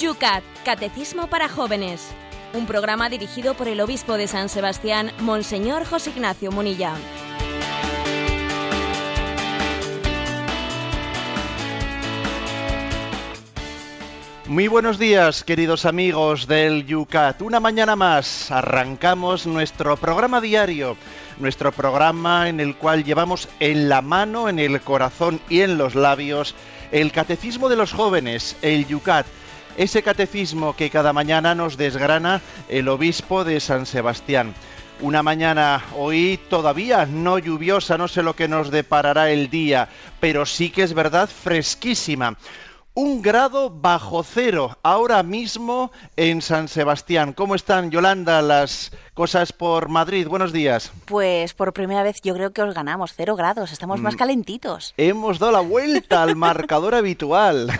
Yucat, Catecismo para Jóvenes. Un programa dirigido por el obispo de San Sebastián, Monseñor José Ignacio Munilla. Muy buenos días, queridos amigos del Yucat. Una mañana más arrancamos nuestro programa diario, nuestro programa en el cual llevamos en la mano, en el corazón y en los labios el catecismo de los jóvenes, el Yucat. Ese catecismo que cada mañana nos desgrana el obispo de San Sebastián. Una mañana hoy todavía no lluviosa, no sé lo que nos deparará el día, pero sí que es verdad fresquísima un grado bajo cero ahora mismo en San Sebastián. ¿Cómo están, Yolanda, las cosas por Madrid? Buenos días. Pues por primera vez yo creo que os ganamos cero grados, estamos más mm. calentitos. Hemos dado la vuelta al marcador habitual.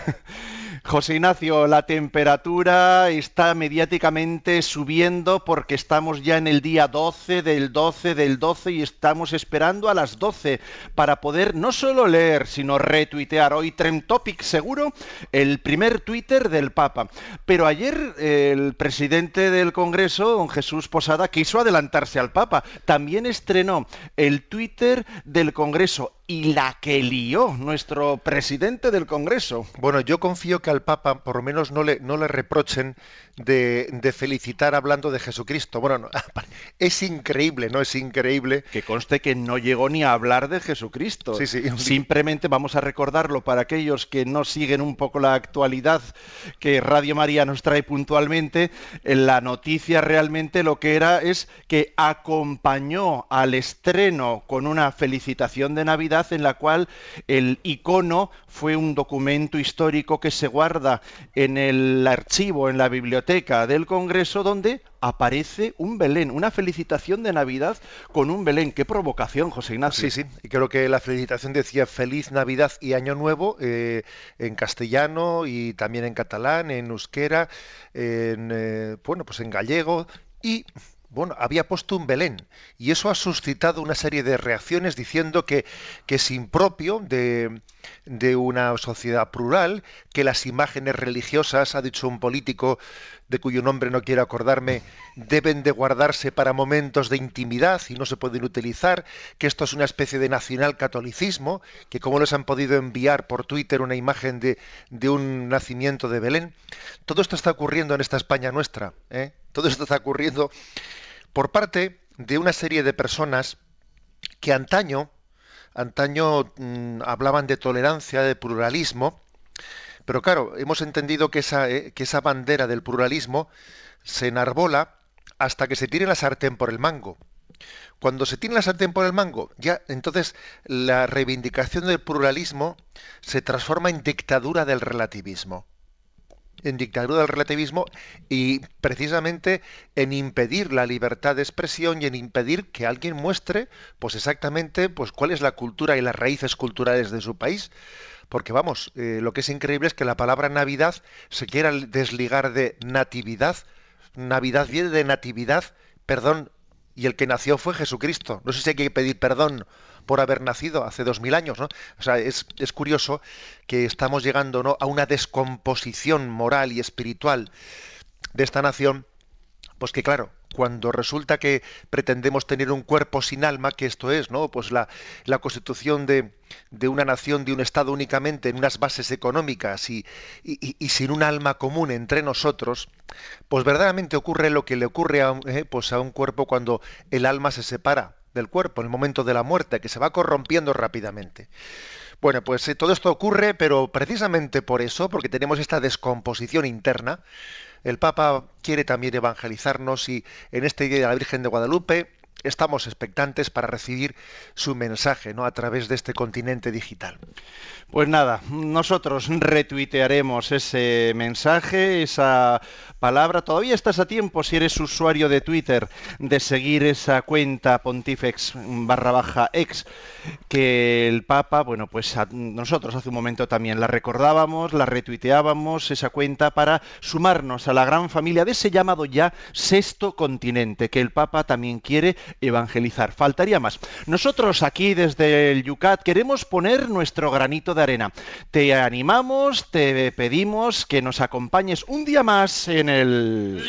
José Ignacio, la temperatura está mediáticamente subiendo porque estamos ya en el día 12 del 12 del 12 y estamos esperando a las 12 para poder no solo leer, sino retuitear. Hoy Trend Topic seguro, el primer Twitter del Papa. Pero ayer el presidente del Congreso, don Jesús Posada, quiso adelantarse al Papa. También estrenó el Twitter del Congreso y la que lió nuestro presidente del Congreso. Bueno, yo confío que al Papa por lo menos no le, no le reprochen de, felicitar hablando de Jesucristo. Bueno, es increíble, ¿no? Es increíble. Que conste que no llegó ni a hablar de Jesucristo. Sí, sí. Simplemente vamos a recordarlo para aquellos que no siguen un poco la actualidad que Radio María nos trae puntualmente. La noticia realmente lo que era es que acompañó al estreno con una felicitación de Navidad en la cual el icono fue un documento histórico que se guarda en el archivo, en la biblioteca del Congreso donde aparece un Belén, una felicitación de Navidad con un Belén. Qué provocación, José Ignacio. Sí, sí, y creo que la felicitación decía Feliz Navidad y Año Nuevo eh, en castellano y también en catalán, en euskera, en, eh, bueno, pues en gallego y bueno, había puesto un Belén y eso ha suscitado una serie de reacciones diciendo que, es impropio de, de, una sociedad plural, que las imágenes religiosas, ha dicho un político de cuyo nombre no quiero acordarme, deben de guardarse para momentos de intimidad y no se pueden utilizar, que esto es una especie de nacional catolicismo, que como les han podido enviar por Twitter una imagen de, de un nacimiento de Belén. Todo esto está ocurriendo en esta España nuestra. ¿eh? Todo esto está ocurriendo por parte de una serie de personas que antaño, antaño mm, hablaban de tolerancia, de pluralismo, pero claro, hemos entendido que esa, eh, que esa bandera del pluralismo se enarbola hasta que se tire la sartén por el mango. Cuando se tiene la sartén por el mango, ya entonces la reivindicación del pluralismo se transforma en dictadura del relativismo en dictadura del relativismo y precisamente en impedir la libertad de expresión y en impedir que alguien muestre pues exactamente pues cuál es la cultura y las raíces culturales de su país. Porque vamos eh, lo que es increíble es que la palabra navidad se quiera desligar de natividad navidad viene de natividad perdón y el que nació fue Jesucristo no sé si hay que pedir perdón por haber nacido hace dos mil años, ¿no? O sea, es, es curioso que estamos llegando a una descomposición moral y espiritual de esta nación, pues que claro, cuando resulta que pretendemos tener un cuerpo sin alma, que esto es, ¿no? Pues la, constitución de, una nación, de un Estado únicamente en unas bases económicas y, sin un alma común entre nosotros, pues verdaderamente ocurre lo que le ocurre a, eh, pues a un cuerpo cuando el alma se separa del cuerpo en el momento de la muerte, que se va corrompiendo rápidamente. Bueno, pues eh, todo esto ocurre, pero precisamente por eso, porque tenemos esta descomposición interna, el Papa quiere también evangelizarnos y en este Día de la Virgen de Guadalupe estamos expectantes para recibir su mensaje ¿no? a través de este continente digital. Pues nada, nosotros retuitearemos ese mensaje, esa palabra. Todavía estás a tiempo, si eres usuario de Twitter, de seguir esa cuenta pontifex barra baja ex, que el Papa, bueno, pues nosotros hace un momento también la recordábamos, la retuiteábamos, esa cuenta, para sumarnos a la gran familia de ese llamado ya sexto continente, que el Papa también quiere evangelizar. Faltaría más. Nosotros aquí desde el Yucat queremos poner nuestro granito de arena. Te animamos, te pedimos que nos acompañes un día más en el...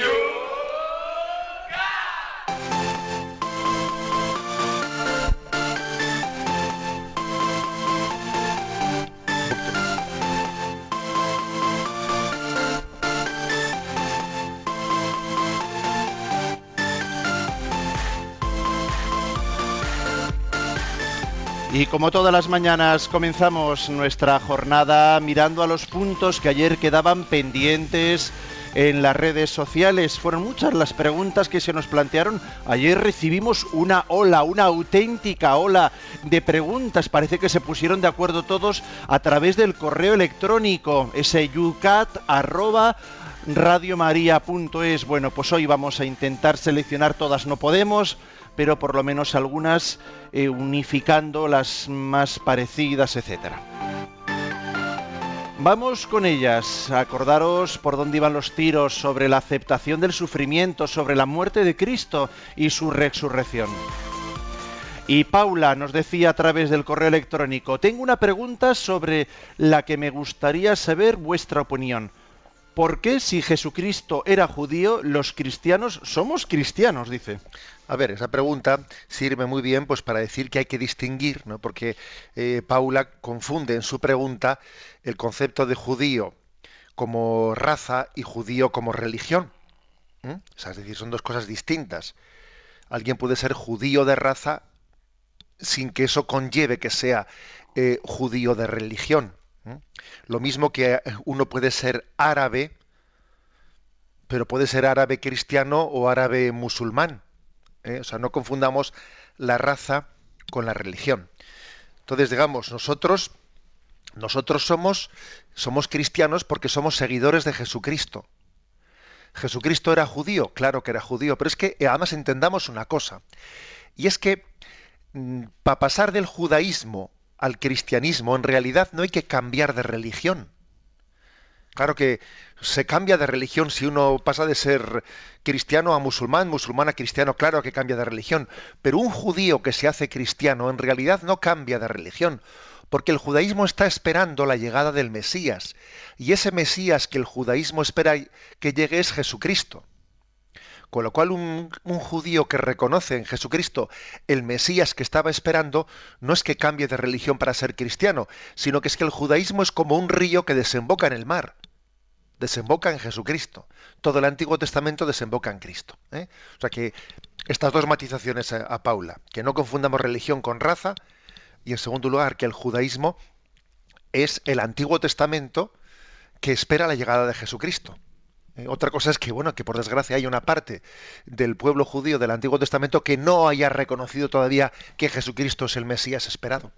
Y como todas las mañanas comenzamos nuestra jornada mirando a los puntos que ayer quedaban pendientes en las redes sociales. Fueron muchas las preguntas que se nos plantearon. Ayer recibimos una ola, una auténtica ola de preguntas. Parece que se pusieron de acuerdo todos a través del correo electrónico, ese Bueno, pues hoy vamos a intentar seleccionar todas, no podemos pero por lo menos algunas eh, unificando las más parecidas, etcétera. Vamos con ellas. Acordaros por dónde iban los tiros sobre la aceptación del sufrimiento, sobre la muerte de Cristo y su resurrección. Y Paula nos decía a través del correo electrónico, tengo una pregunta sobre la que me gustaría saber vuestra opinión. ¿Por qué si Jesucristo era judío, los cristianos somos cristianos? Dice. A ver, esa pregunta sirve muy bien pues para decir que hay que distinguir, ¿no? porque eh, Paula confunde en su pregunta el concepto de judío como raza y judío como religión. es decir, son dos cosas distintas. Alguien puede ser judío de raza sin que eso conlleve que sea eh, judío de religión. Lo mismo que uno puede ser árabe, pero puede ser árabe cristiano o árabe musulmán. ¿eh? O sea, no confundamos la raza con la religión. Entonces, digamos, nosotros, nosotros somos, somos cristianos porque somos seguidores de Jesucristo. Jesucristo era judío, claro que era judío, pero es que eh, además entendamos una cosa, y es que mm, para pasar del judaísmo al cristianismo, en realidad no hay que cambiar de religión. Claro que se cambia de religión si uno pasa de ser cristiano a musulmán, musulmán a cristiano, claro que cambia de religión, pero un judío que se hace cristiano en realidad no cambia de religión, porque el judaísmo está esperando la llegada del Mesías, y ese Mesías que el judaísmo espera que llegue es Jesucristo. Con lo cual un, judío que reconoce en Jesucristo el Mesías que estaba esperando, no es que cambie de religión para ser cristiano, sino que es que el judaísmo es como un río que desemboca en el mar. Desemboca en Jesucristo. Todo el Antiguo Testamento desemboca en Cristo. ¿eh? O sea que estas dos matizaciones a Paula, que no confundamos religión con raza, y en segundo lugar, que el judaísmo es el Antiguo Testamento que espera la llegada de Jesucristo. Eh, otra cosa es que, bueno, que por desgracia hay una parte del pueblo judío del Antiguo Testamento que no haya reconocido todavía que Jesucristo es el Mesías esperado.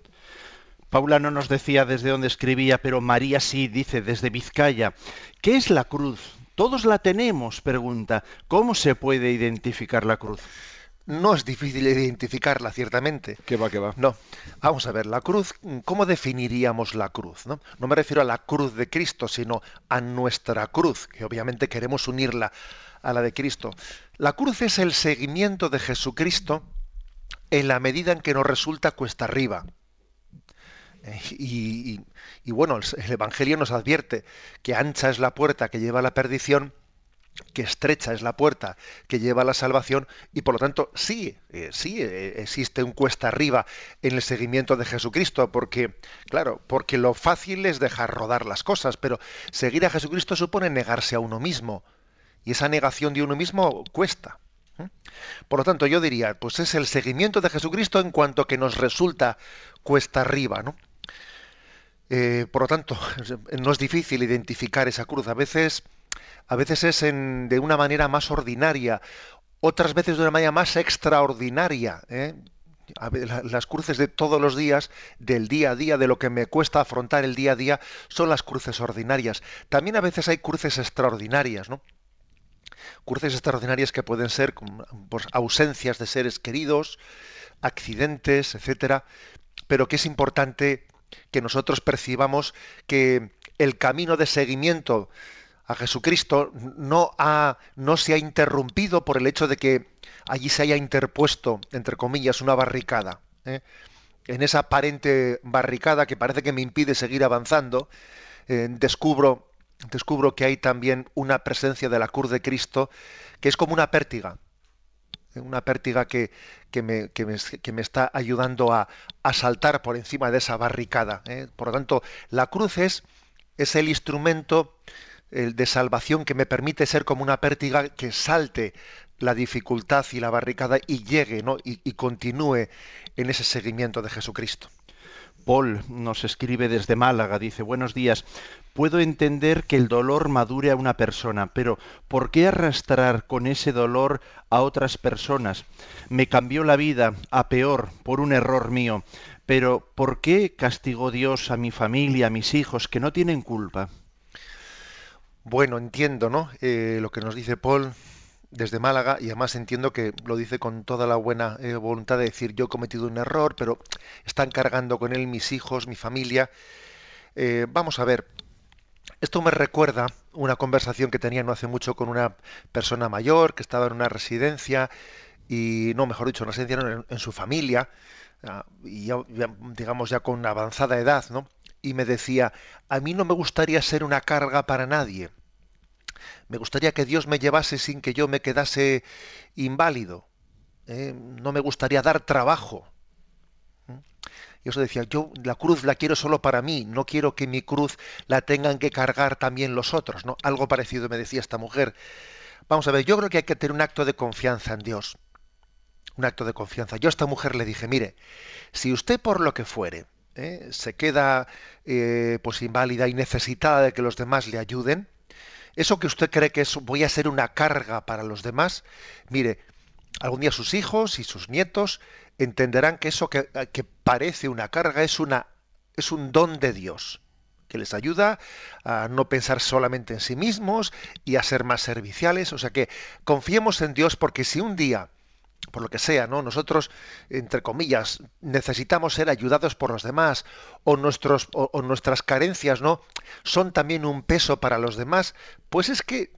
Paula no nos decía desde dónde escribía, pero María sí dice desde Vizcaya. ¿Qué es la cruz? Todos la tenemos, pregunta. ¿Cómo se puede identificar la cruz? No es difícil identificarla, ciertamente. ¿Qué va, qué va? No. Vamos a ver, la cruz, ¿cómo definiríamos la cruz? No? no me refiero a la cruz de Cristo, sino a nuestra cruz, que obviamente queremos unirla a la de Cristo. La cruz es el seguimiento de Jesucristo en la medida en que nos resulta cuesta arriba. Eh, y, y, bueno, el Evangelio nos advierte que ancha es la puerta que lleva a la perdición que estrecha es la puerta que lleva a la salvación y por lo tanto sí, eh, sí eh, existe un cuesta arriba en el seguimiento de Jesucristo, porque, claro, porque lo fácil es dejar rodar las cosas, pero seguir a Jesucristo supone negarse a uno mismo y esa negación de uno mismo cuesta. ¿eh? Por lo tanto, yo diría, pues es el seguimiento de Jesucristo en cuanto que nos resulta cuesta arriba, ¿no? por lo tanto, no es difícil identificar esa cruz. A veces a veces es de una manera más ordinaria, otras veces de una manera más extraordinaria. ¿eh? las cruces de todos los días, del día a día, de lo que me cuesta afrontar el día a día, son las cruces ordinarias. También a veces hay cruces extraordinarias, ¿no? Cruces extraordinarias que pueden ser pues, ausencias de seres queridos, accidentes, etcétera, pero que es importante que nosotros percibamos que el camino de seguimiento a Jesucristo no, ha, no se ha interrumpido por el hecho de que allí se haya interpuesto, entre comillas, una barricada. ¿eh? En esa aparente barricada que parece que me impide seguir avanzando, eh, descubro, descubro que hay también una presencia de la cruz de Cristo que es como una pértiga, ¿eh? una pértiga que, que, me, que, me, que, me, está ayudando a, a, saltar por encima de esa barricada. Por lo tanto, la cruz es, es el instrumento de salvación que me permite ser como una pértiga que salte la dificultad y la barricada y llegue ¿no? y, y continúe en ese seguimiento de Jesucristo. Paul nos escribe desde Málaga, dice, buenos días, puedo entender que el dolor madure a una persona, pero ¿por qué arrastrar con ese dolor a otras personas? Me cambió la vida a peor por un error mío, pero ¿por qué castigó Dios a mi familia, a mis hijos, que no tienen culpa? Bueno, entiendo, ¿no? Eh, lo que nos dice Paul desde Málaga y además entiendo que lo dice con toda la buena eh, voluntad de decir yo he cometido un error, pero están cargando con él mis hijos, mi familia. Eh, vamos a ver, esto me recuerda una conversación que tenía no hace mucho con una persona mayor que estaba en una residencia y no, mejor dicho, una residencia en, en su familia ah, y ya, digamos ya con avanzada edad, ¿no? Y me decía, a mí no me gustaría ser una carga para nadie. Me gustaría que Dios me llevase sin que yo me quedase inválido. ¿eh? No me gustaría dar trabajo. Y eso decía, yo la cruz la quiero solo para mí, no quiero que mi cruz la tengan que cargar también los otros, ¿no? Algo parecido me decía esta mujer. Vamos a ver, yo creo que hay que tener un acto de confianza en Dios. Un acto de confianza. Yo a esta mujer le dije, mire, si usted por lo que fuere ¿eh? se queda eh, pues inválida y necesitada de que los demás le ayuden, eso que usted cree que es voy a ser una carga para los demás, mire, algún día sus hijos y sus nietos entenderán que eso que, que parece una carga es una es un don de Dios que les ayuda a no pensar solamente en sí mismos y a ser más serviciales. O sea que confiemos en Dios porque si un día por lo que sea, ¿no? Nosotros, entre comillas, necesitamos ser ayudados por los demás, o, nuestros, o, nuestras carencias, ¿no? Son también un peso para los demás, pues es que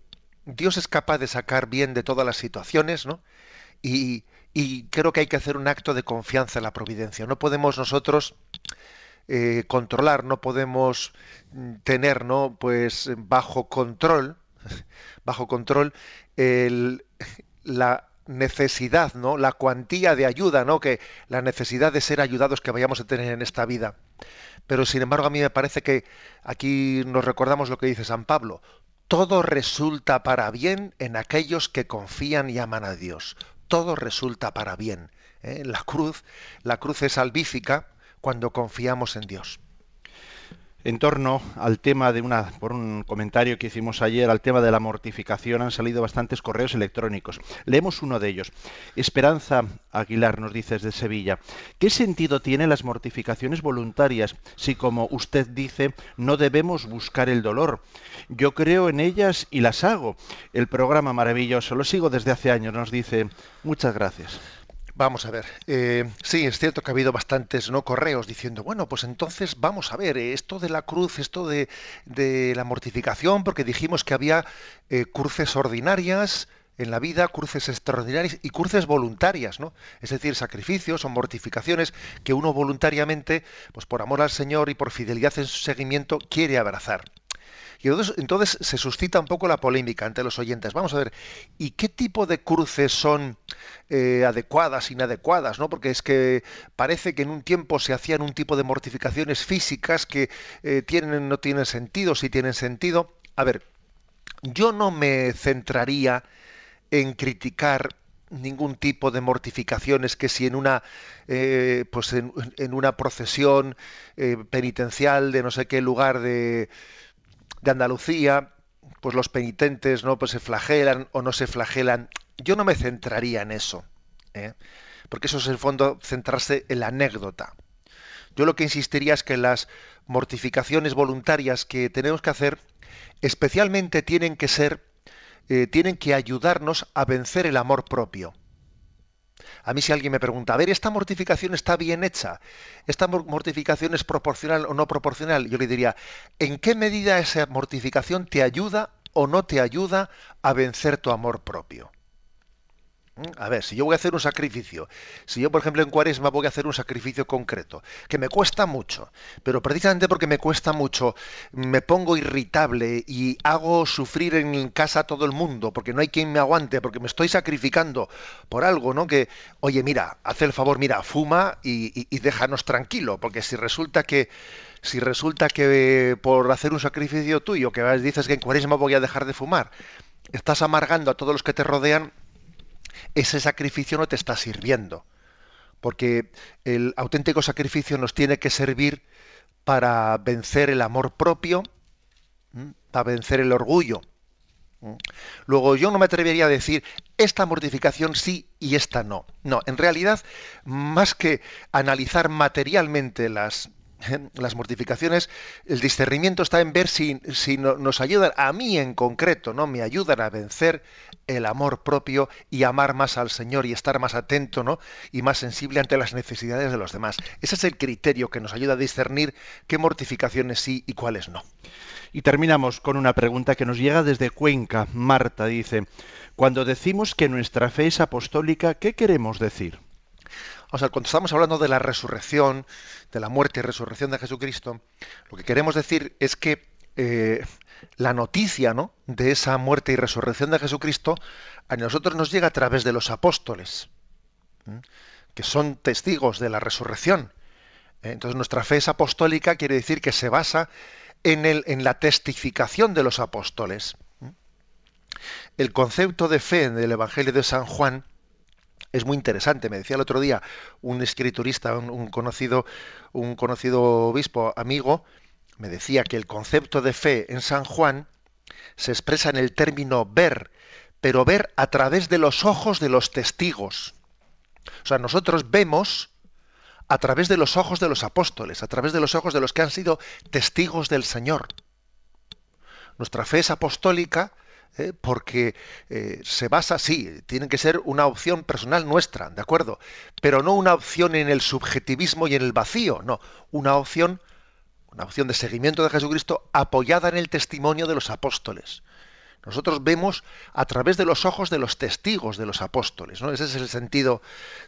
Dios es capaz de sacar bien de todas las situaciones, ¿no? Y, y creo que hay que hacer un acto de confianza en la providencia. No podemos nosotros eh, controlar, no podemos tener, ¿no? Pues bajo control, bajo control, el, la necesidad, ¿no? La cuantía de ayuda, ¿no? Que la necesidad de ser ayudados que vayamos a tener en esta vida. Pero sin embargo a mí me parece que aquí nos recordamos lo que dice San Pablo. Todo resulta para bien en aquellos que confían y aman a Dios. Todo resulta para bien. ¿eh? La cruz, la cruz es salvífica cuando confiamos en Dios en torno al tema de una, por un comentario que hicimos ayer, al tema de la mortificación, han salido bastantes correos electrónicos. Leemos uno de ellos. Esperanza Aguilar nos dice desde Sevilla, ¿qué sentido tienen las mortificaciones voluntarias si, como usted dice, no debemos buscar el dolor? Yo creo en ellas y las hago. El programa maravilloso, lo sigo desde hace años, nos dice. Muchas gracias. Vamos a ver. Eh, sí, es cierto que ha habido bastantes no correos diciendo, bueno, pues entonces vamos a ver, eh, esto de la cruz, esto de, la mortificación, porque dijimos que había eh, cruces ordinarias en la vida, cruces extraordinarias y cruces voluntarias, ¿no? Es decir, sacrificios o mortificaciones que uno voluntariamente, pues por amor al Señor y por fidelidad en su seguimiento, quiere abrazar. Y entonces, entonces, se suscita un poco la polémica ante los oyentes. Vamos a ver, ¿y qué tipo de cruces son eh, adecuadas, inadecuadas? ¿no? Porque es que parece que en un tiempo se hacían un tipo de mortificaciones físicas que eh, tienen, no tienen sentido, si tienen sentido. A ver, yo no me centraría en criticar ningún tipo de mortificaciones que si en una eh, pues en, una procesión penitencial de no sé qué lugar de de Andalucía, pues los penitentes no pues se flagelan o no se flagelan. Yo no me centraría en eso, ¿eh? porque eso es el fondo centrarse en la anécdota. Yo lo que insistiría es que las mortificaciones voluntarias que tenemos que hacer, especialmente tienen que ser, eh, tienen que ayudarnos a vencer el amor propio. A mí si alguien me pregunta, a ver, ¿esta mortificación está bien hecha? ¿Esta mortificación es proporcional o no proporcional? Yo le diría, ¿en qué medida esa mortificación te ayuda o no te ayuda a vencer tu amor propio. ¿Mm? A ver, si yo voy a hacer un sacrificio, si yo, por ejemplo, en cuaresma voy a hacer un sacrificio concreto, que me cuesta mucho, pero precisamente porque me cuesta mucho, me pongo irritable y hago sufrir en casa a todo el mundo, porque no hay quien me aguante, porque me estoy sacrificando por algo, ¿no? Que, oye, mira, haz el favor, mira, fuma y, y déjanos tranquilo, porque si resulta que si resulta que por hacer un sacrificio tuyo, que dices que en cuaresma voy a dejar de fumar, estás amargando a todos los que te rodean, ese sacrificio no te está sirviendo. Porque el auténtico sacrificio nos tiene que servir para vencer el amor propio, para vencer el orgullo. Luego yo no me atrevería a decir esta mortificación sí y esta no. No, en realidad, más que analizar materialmente las, las mortificaciones, el discernimiento está en ver si, si nos ayudan, a mí en concreto, ¿no? Me ayudan a vencer el amor propio y amar más al Señor y estar más atento, ¿no? Y más sensible ante las necesidades de los demás. Ese es el criterio que nos ayuda a discernir qué mortificaciones sí y cuáles no. Y terminamos con una pregunta que nos llega desde Cuenca. Marta dice, cuando decimos que nuestra fe es apostólica, ¿qué queremos decir? Cuando estamos hablando de la resurrección, de la muerte y resurrección de Jesucristo, lo que queremos decir es que eh, la noticia ¿no? de esa muerte y resurrección de Jesucristo a nosotros nos llega a través de los apóstoles, que son testigos de la resurrección. ¿eh? Entonces nuestra fe es apostólica, quiere decir que se basa en, en la testificación de los apóstoles. El concepto de fe del Evangelio de San Juan es muy interesante. Me decía el otro día un escriturista, un, conocido, un conocido obispo amigo, me decía que el concepto de fe en San Juan se expresa en el término ver, pero ver a través de los ojos de los testigos. O sea, nosotros vemos a través de los ojos de los apóstoles, a través de los ojos de los que han sido testigos del Señor. Nuestra fe es apostólica ¿eh? porque eh, se basa, sí, tiene que ser una opción personal nuestra, ¿de acuerdo? Pero no una opción en el subjetivismo y en el vacío, no, una opción, una opción de seguimiento de Jesucristo apoyada en el testimonio de los apóstoles. Nosotros vemos a través de los ojos de los testigos de los apóstoles. ¿no? Ese es el sentido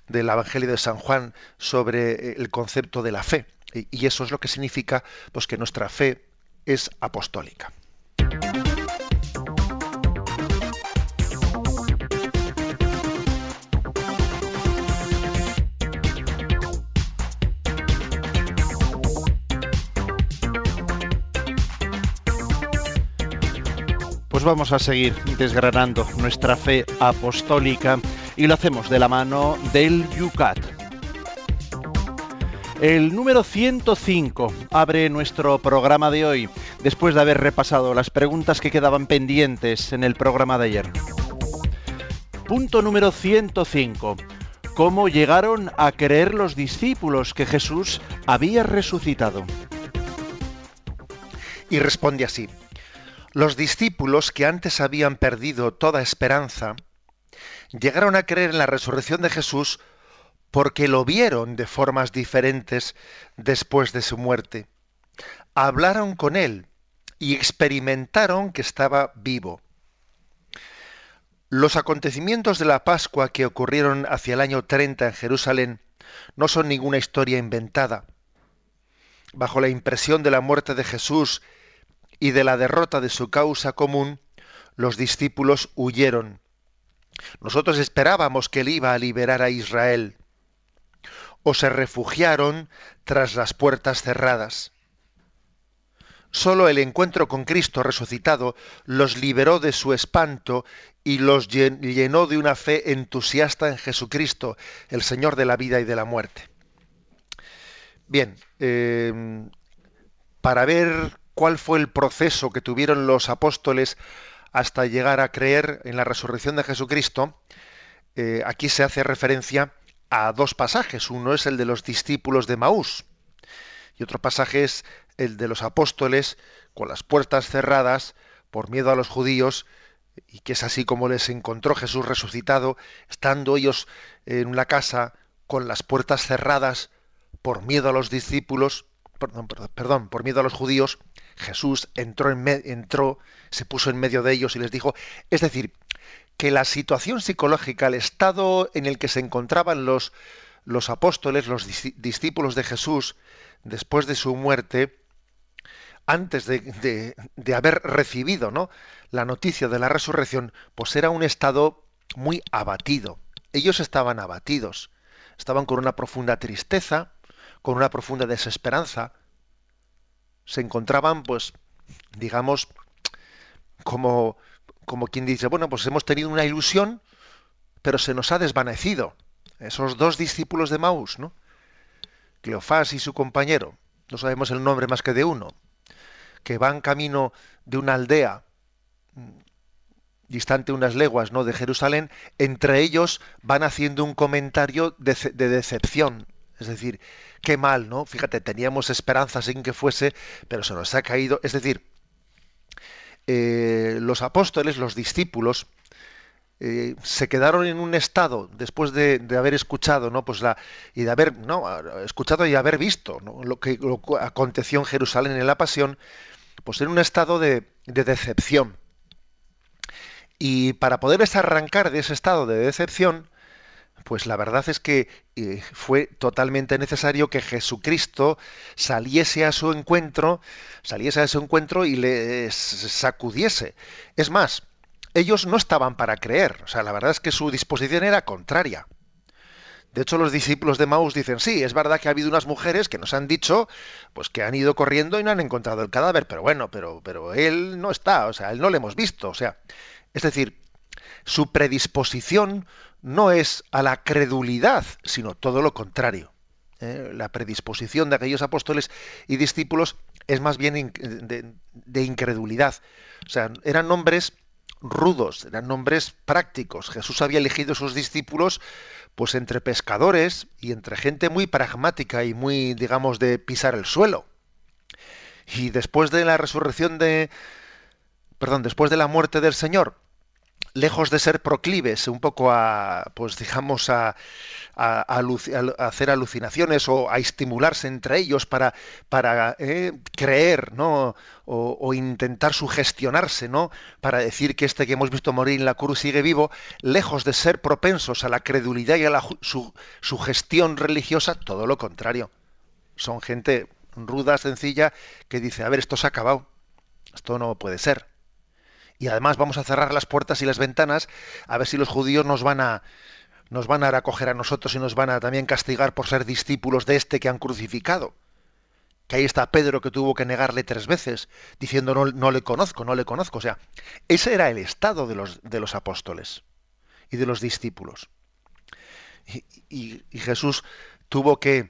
del Evangelio de San Juan sobre eh, el concepto de la fe. Y eso es lo que significa pues, que nuestra fe es apostólica. Pues vamos a seguir desgranando nuestra fe apostólica y lo hacemos de la mano del Yucat. El número 105 abre nuestro programa de hoy, después de haber repasado las preguntas que quedaban pendientes en el programa de ayer. Punto número 105. ¿Cómo llegaron a creer los discípulos que Jesús había resucitado? Y responde así. Los discípulos que antes habían perdido toda esperanza llegaron a creer en la resurrección de Jesús porque lo vieron de formas diferentes después de su muerte. Hablaron con él y experimentaron que estaba vivo. Los acontecimientos de la Pascua que ocurrieron hacia el año 30 en Jerusalén no son ninguna historia inventada. Bajo la impresión de la muerte de Jesús y de la derrota de su causa común, los discípulos huyeron. Nosotros esperábamos que él iba a liberar a Israel. O se refugiaron tras las puertas cerradas. Solo el encuentro con Cristo resucitado los liberó de su espanto y los llenó de una fe entusiasta en Jesucristo, el Señor de la vida y de la muerte. Bien, eh, para ver cuál fue el proceso que tuvieron los apóstoles hasta llegar a creer en la resurrección de Jesucristo, eh, aquí se hace referencia a dos pasajes. Uno es el de los discípulos de Maús y otro pasaje es el de los apóstoles con las puertas cerradas por miedo a los judíos y que es así como les encontró Jesús resucitado, estando ellos en la casa con las puertas cerradas por miedo a los discípulos, perdón, perdón por miedo a los judíos, Jesús entró, en entró, se puso en medio de ellos y les dijo, es decir, que la situación psicológica, el estado en el que se encontraban los, los apóstoles, los discípulos de Jesús, después de su muerte, antes de, de, haber recibido ¿no? la noticia de la resurrección, pues era un estado muy abatido. Ellos estaban abatidos, estaban con una profunda tristeza, con una profunda desesperanza. Se encontraban, pues, digamos, como, como quien dice, bueno, pues hemos tenido una ilusión, pero se nos ha desvanecido. Esos dos discípulos de Maús, ¿no? Cleofás y su compañero, no sabemos el nombre más que de uno, que van camino de una aldea distante unas leguas ¿no? de Jerusalén, entre ellos van haciendo un comentario de, decepción. Es decir, qué mal, ¿no? Fíjate, teníamos esperanzas en que fuese, pero se nos ha caído. Es decir, eh, los apóstoles, los discípulos, eh, se quedaron en un estado después de, haber escuchado no pues la y de haber no escuchado y haber visto lo que aconteció en Jerusalén en la pasión pues en un estado de, decepción y para poder arrancar de ese estado de decepción pues la verdad es que eh, fue totalmente necesario que Jesucristo saliese a su encuentro, saliese a su encuentro y les sacudiese. Es más, ellos no estaban para creer. O sea, la verdad es que su disposición era contraria. De hecho, los discípulos de Maús dicen, sí, es verdad que ha habido unas mujeres que nos han dicho, pues que han ido corriendo y no han encontrado el cadáver, pero bueno, pero, pero él no está, o sea, él no lo hemos visto. O sea, es decir, su predisposición no es a la credulidad, sino todo lo contrario. ¿eh? La predisposición de aquellos apóstoles y discípulos es más bien de, incredulidad. O sea, eran hombres rudos, eran nombres prácticos. Jesús había elegido sus discípulos pues entre pescadores y entre gente muy pragmática y muy, digamos, de pisar el suelo. Y después de la resurrección de perdón, después de la muerte del Señor, lejos de ser proclives un poco a, pues digamos, a, a, hacer alucinaciones o a estimularse entre ellos para, para eh, creer, ¿no? O, intentar sugestionarse, ¿no? Para decir que este que hemos visto morir en la cruz sigue vivo, lejos de ser propensos a la credulidad y a la su, sugestión religiosa, todo lo contrario. Son gente ruda, sencilla, que dice, a ver, esto se ha acabado, esto no puede ser y además vamos a cerrar las puertas y las ventanas a ver si los judíos nos van a nos van a acoger a nosotros y nos van a también castigar por ser discípulos de este que han crucificado. Que ahí está Pedro que tuvo que negarle tres veces, diciendo no, no le conozco, no le conozco. O sea, ese era el estado de los, de los apóstoles y de los discípulos. Y, Jesús tuvo que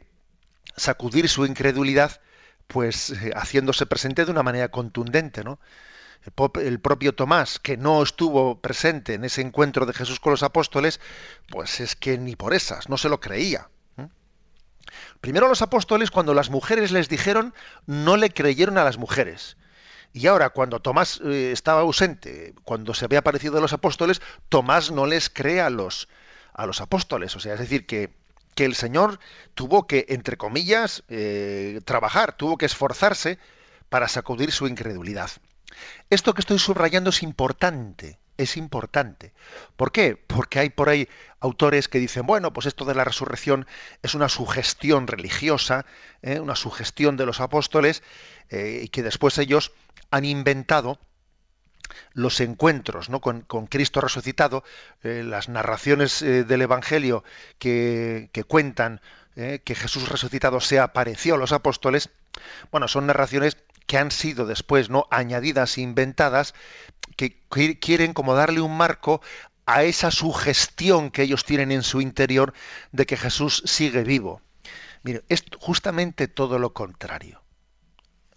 sacudir su incredulidad, pues eh, haciéndose presente de una manera contundente, ¿no? El propio Tomás, que no estuvo presente en ese encuentro de Jesús con los apóstoles, pues es que ni por esas, no se lo creía. Primero los apóstoles, cuando las mujeres les dijeron, no le creyeron a las mujeres. Y ahora, cuando Tomás eh, estaba ausente, cuando se había aparecido a los apóstoles, Tomás no les cree a los, a los apóstoles. O sea, es decir, que, que el Señor tuvo que, entre comillas, eh, trabajar, tuvo que esforzarse para sacudir su incredulidad. Esto que estoy subrayando es importante, es importante. ¿Por qué? Porque hay por ahí autores que dicen, bueno, pues esto de la resurrección es una sugestión religiosa, ¿eh? una sugestión de los apóstoles, eh, y que después ellos han inventado los encuentros ¿no? con, Cristo resucitado, eh, las narraciones del Evangelio que, que cuentan que Jesús resucitado se apareció a los apóstoles, bueno, son narraciones que han sido después no añadidas inventadas que quieren como darle un marco a esa sugestión que ellos tienen en su interior de que Jesús sigue vivo. Mire, es justamente todo lo contrario.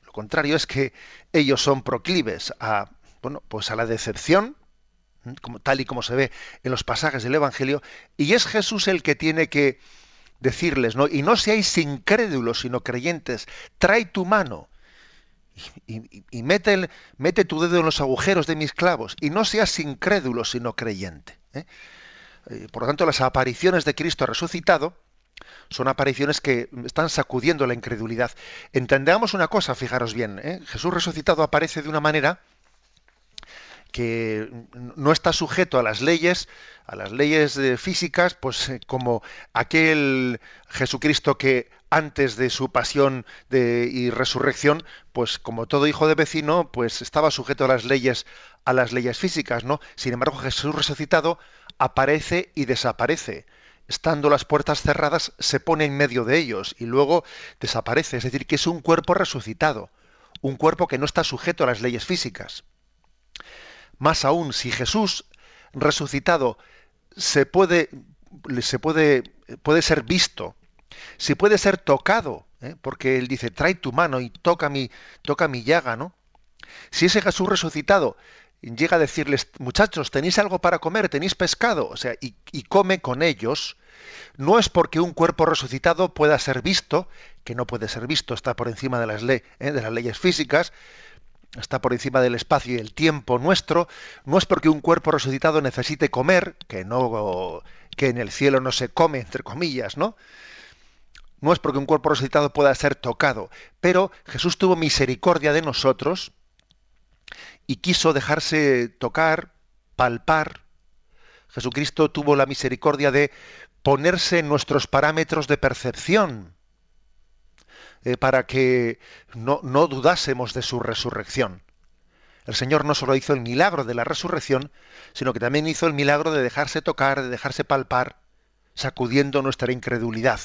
Lo contrario es que ellos son proclives a, bueno, pues a la decepción, como, tal y como se ve en los pasajes del Evangelio, y es Jesús el que tiene que decirles, ¿no? Y no seáis incrédulos, sino creyentes, trae tu mano y, mete, tu dedo en los agujeros de mis clavos y no seas incrédulo sino creyente. ¿eh? Eh, por lo tanto, las apariciones de Cristo resucitado Son apariciones que están sacudiendo la incredulidad. Entendamos una cosa, fijaros bien, ¿eh? Jesús resucitado aparece de una manera que no está sujeto a las leyes, a las leyes físicas, pues como aquel Jesucristo que antes de su pasión y resurrección, pues como todo hijo de vecino, pues estaba sujeto a las leyes, a las leyes físicas, ¿no? Sin embargo, Jesús resucitado aparece y desaparece. Estando las puertas cerradas, se pone en medio de ellos y luego desaparece. Es decir, que es un cuerpo resucitado, un cuerpo que no está sujeto a las leyes físicas. Más aún, si Jesús resucitado se puede, se puede, puede ser visto, si puede ser tocado, ¿eh? porque él dice, trae tu mano y toca mi, toca mi llaga, ¿no? Si ese Jesús resucitado llega a decirles, muchachos, ¿tenéis algo para comer? ¿Tenéis pescado? O sea, y, come con ellos, no es porque un cuerpo resucitado pueda ser visto, que no puede ser visto, está por encima de las, ¿eh? de las leyes físicas, está por encima del espacio y el tiempo nuestro, no es porque un cuerpo resucitado necesite comer, que no que en el cielo no se come entre comillas, ¿no? No es porque un cuerpo resucitado pueda ser tocado, pero Jesús tuvo misericordia de nosotros y quiso dejarse tocar, palpar. Jesucristo tuvo la misericordia de ponerse en nuestros parámetros de percepción eh, para que no, no dudásemos de su resurrección. El Señor no solo hizo el milagro de la resurrección, sino que también hizo el milagro de dejarse tocar, de dejarse palpar, sacudiendo nuestra incredulidad.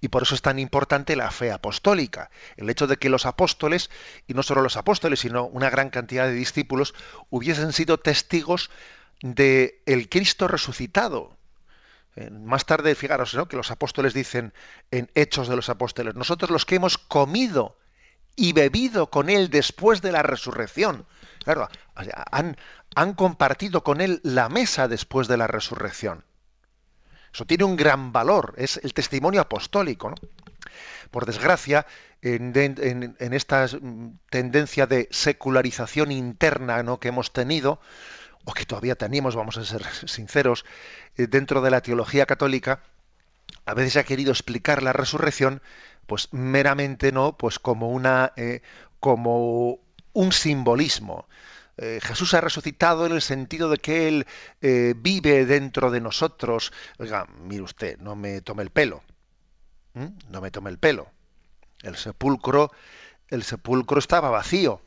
Y por eso es tan importante la fe apostólica, el hecho de que los apóstoles, y no solo los apóstoles, sino una gran cantidad de discípulos, hubiesen sido testigos de el Cristo resucitado, más tarde, fijaros, que los apóstoles dicen en Hechos de los Apóstoles, nosotros los que hemos comido y bebido con Él después de la resurrección. Claro, han compartido con Él la mesa después de la resurrección. Eso tiene un gran valor, es el testimonio apostólico. Por desgracia, en, en, esta tendencia de secularización interna ¿no? que hemos tenido, o que todavía teníamos, vamos a ser sinceros, eh, dentro de la teología católica, a veces ha querido explicar la resurrección, pues meramente no, pues como una, eh, como un simbolismo. Eh, Jesús ha resucitado en el sentido de que él vive dentro de nosotros. Oiga, mire usted, no me tome el pelo, no me tome el pelo. El sepulcro, el sepulcro estaba vacío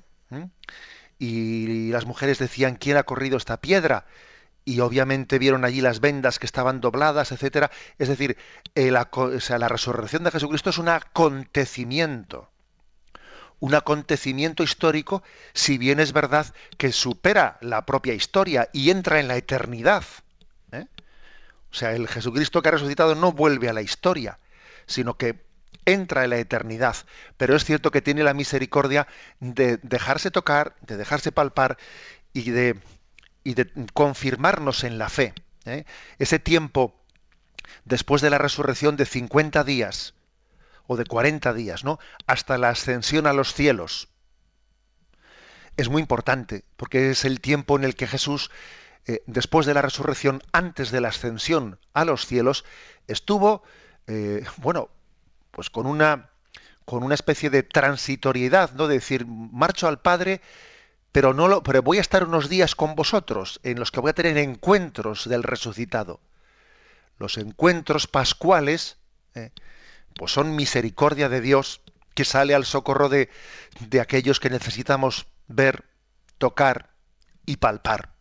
y las mujeres decían quién ha corrido esta piedra y obviamente vieron allí las vendas que estaban dobladas, etcétera. Es decir, la resurrección de Jesucristo es un acontecimiento, un acontecimiento histórico, si bien es verdad que supera la propia historia y entra en la eternidad. ¿eh? O sea, el Jesucristo que ha resucitado no vuelve a la historia, sino que entra en la eternidad. Pero es cierto que tiene la misericordia de dejarse tocar, de dejarse palpar y de confirmarnos en la fe. ¿eh? Ese tiempo después de la resurrección de 50 días o de 40 días, ¿no? Hasta la ascensión a los cielos. Es muy importante porque es el tiempo en el que Jesús, eh, después de la resurrección, antes de la ascensión a los cielos, estuvo, eh, bueno, pues con una, con una especie de transitoriedad, ¿no? De decir, marcho al Padre pero no lo, pero voy a estar unos días con vosotros en los que voy a tener encuentros del resucitado. Los encuentros pascuales, eh, pues son misericordia de Dios que sale al socorro de, aquellos que necesitamos ver, tocar y palpar.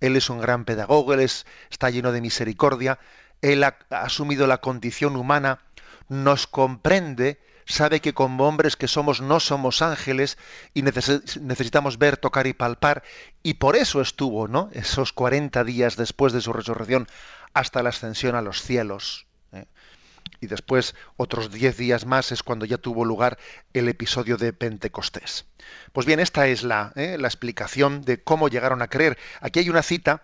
Él es un gran pedagogo, él está lleno de misericordia, él ha asumido la condición humana, nos comprende sabe que como hombres que somos no somos ángeles y necesitamos ver, tocar y palpar, y por eso estuvo, ¿no? Esos 40 días después de su resurrección hasta la ascensión a los cielos. Y después, otros 10 días más, es cuando ya tuvo lugar el episodio de Pentecostés. Pues bien, esta es la, ¿eh? la explicación de cómo llegaron a creer. Aquí hay una cita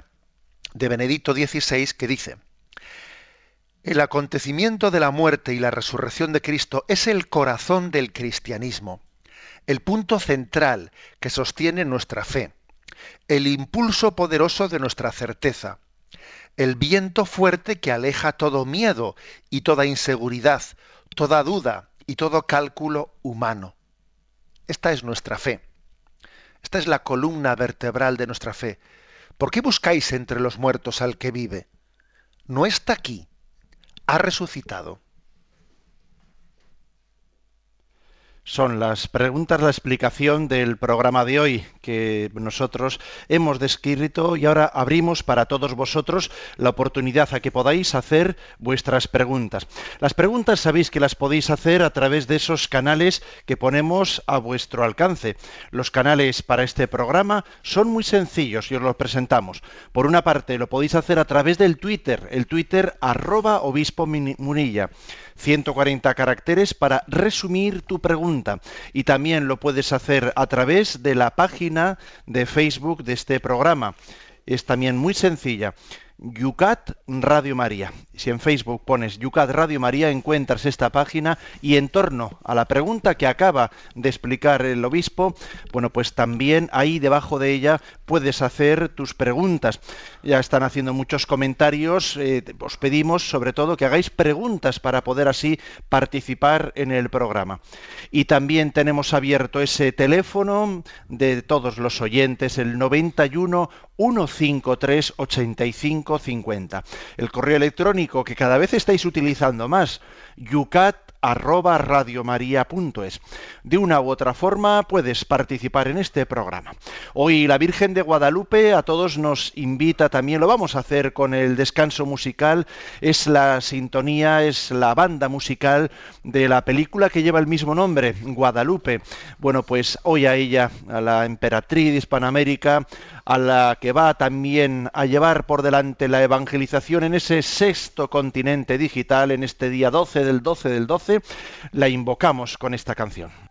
de Benedicto XVI que dice, el acontecimiento de la muerte y la resurrección de Cristo es el corazón del cristianismo, el punto central que sostiene nuestra fe, el impulso poderoso de nuestra certeza, el viento fuerte que aleja todo miedo y toda inseguridad, toda duda y todo cálculo humano. Esta es nuestra fe. Esta es la columna vertebral de nuestra fe. ¿Por qué buscáis entre los muertos al que vive? No está aquí, ha resucitado. Son las preguntas, la explicación del programa de hoy que nosotros hemos descrito y ahora abrimos para todos vosotros la oportunidad a que podáis hacer vuestras preguntas. Las preguntas sabéis que las podéis hacer a través de esos canales que ponemos a vuestro alcance. Los canales para este programa son muy sencillos y os los presentamos. Por una parte lo podéis hacer a través del Twitter, el Twitter arroba obispo munilla. 140 caracteres para resumir tu pregunta. Y también lo puedes hacer a través de la página de Facebook de este programa. Es también muy sencilla. Yucat Radio María. Si en Facebook pones Yucat Radio María encuentras esta página y en torno a la pregunta que acaba de explicar el obispo, bueno, pues también ahí debajo de ella puedes hacer tus preguntas. Ya están haciendo muchos comentarios, eh, os pedimos sobre todo que hagáis preguntas para poder así participar en el programa. Y también tenemos abierto ese teléfono de todos los oyentes, el 91 153 85 50. El correo electrónico que cada vez estáis utilizando más, yucat arroba radiomaria.es. De una u otra forma puedes participar en este programa. Hoy la Virgen de Guadalupe a todos nos invita también, lo vamos a hacer con el descanso musical, es la sintonía, es la banda musical de la película que lleva el mismo nombre, Guadalupe. Bueno, pues hoy a ella, a la emperatriz de Hispanoamérica, a la que va también a llevar por delante la evangelización en ese sexto continente digital, en este día 12 del 12 del 12, la invocamos con esta canción.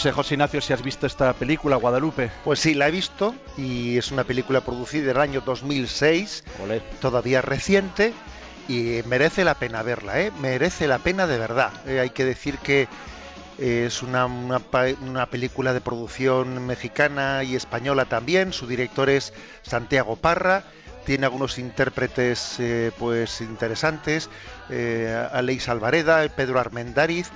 Sé, José Ignacio, si has visto esta película, Guadalupe. Pues sí, la he visto y es una película producida en el año 2006, todavía reciente, y merece la pena verla, ¿eh? merece la pena de verdad. Eh, hay que decir que es una, una, película de producción mexicana y española también. Su director es Santiago Parra. Tiene algunos intérpretes eh, pues interesantes, eh, Aleix Alvareda, Pedro Armendáriz.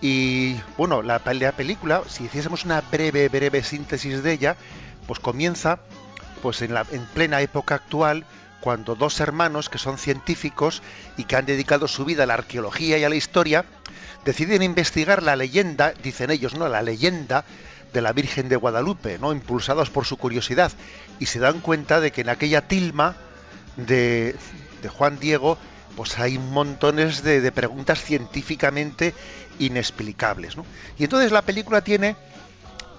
Y bueno, la, la, película, si hiciésemos una breve, breve síntesis de ella, pues comienza pues en, la, en plena época actual, cuando dos hermanos que son científicos y que han dedicado su vida a la arqueología y a la historia, deciden investigar la leyenda, dicen ellos, ¿no? La leyenda de la Virgen de Guadalupe, ¿no? Impulsados por su curiosidad. Y se dan cuenta de que en aquella tilma de, de Juan Diego, pues hay montones de, preguntas científicamente inexplicables. ¿no? Y entonces la película tiene,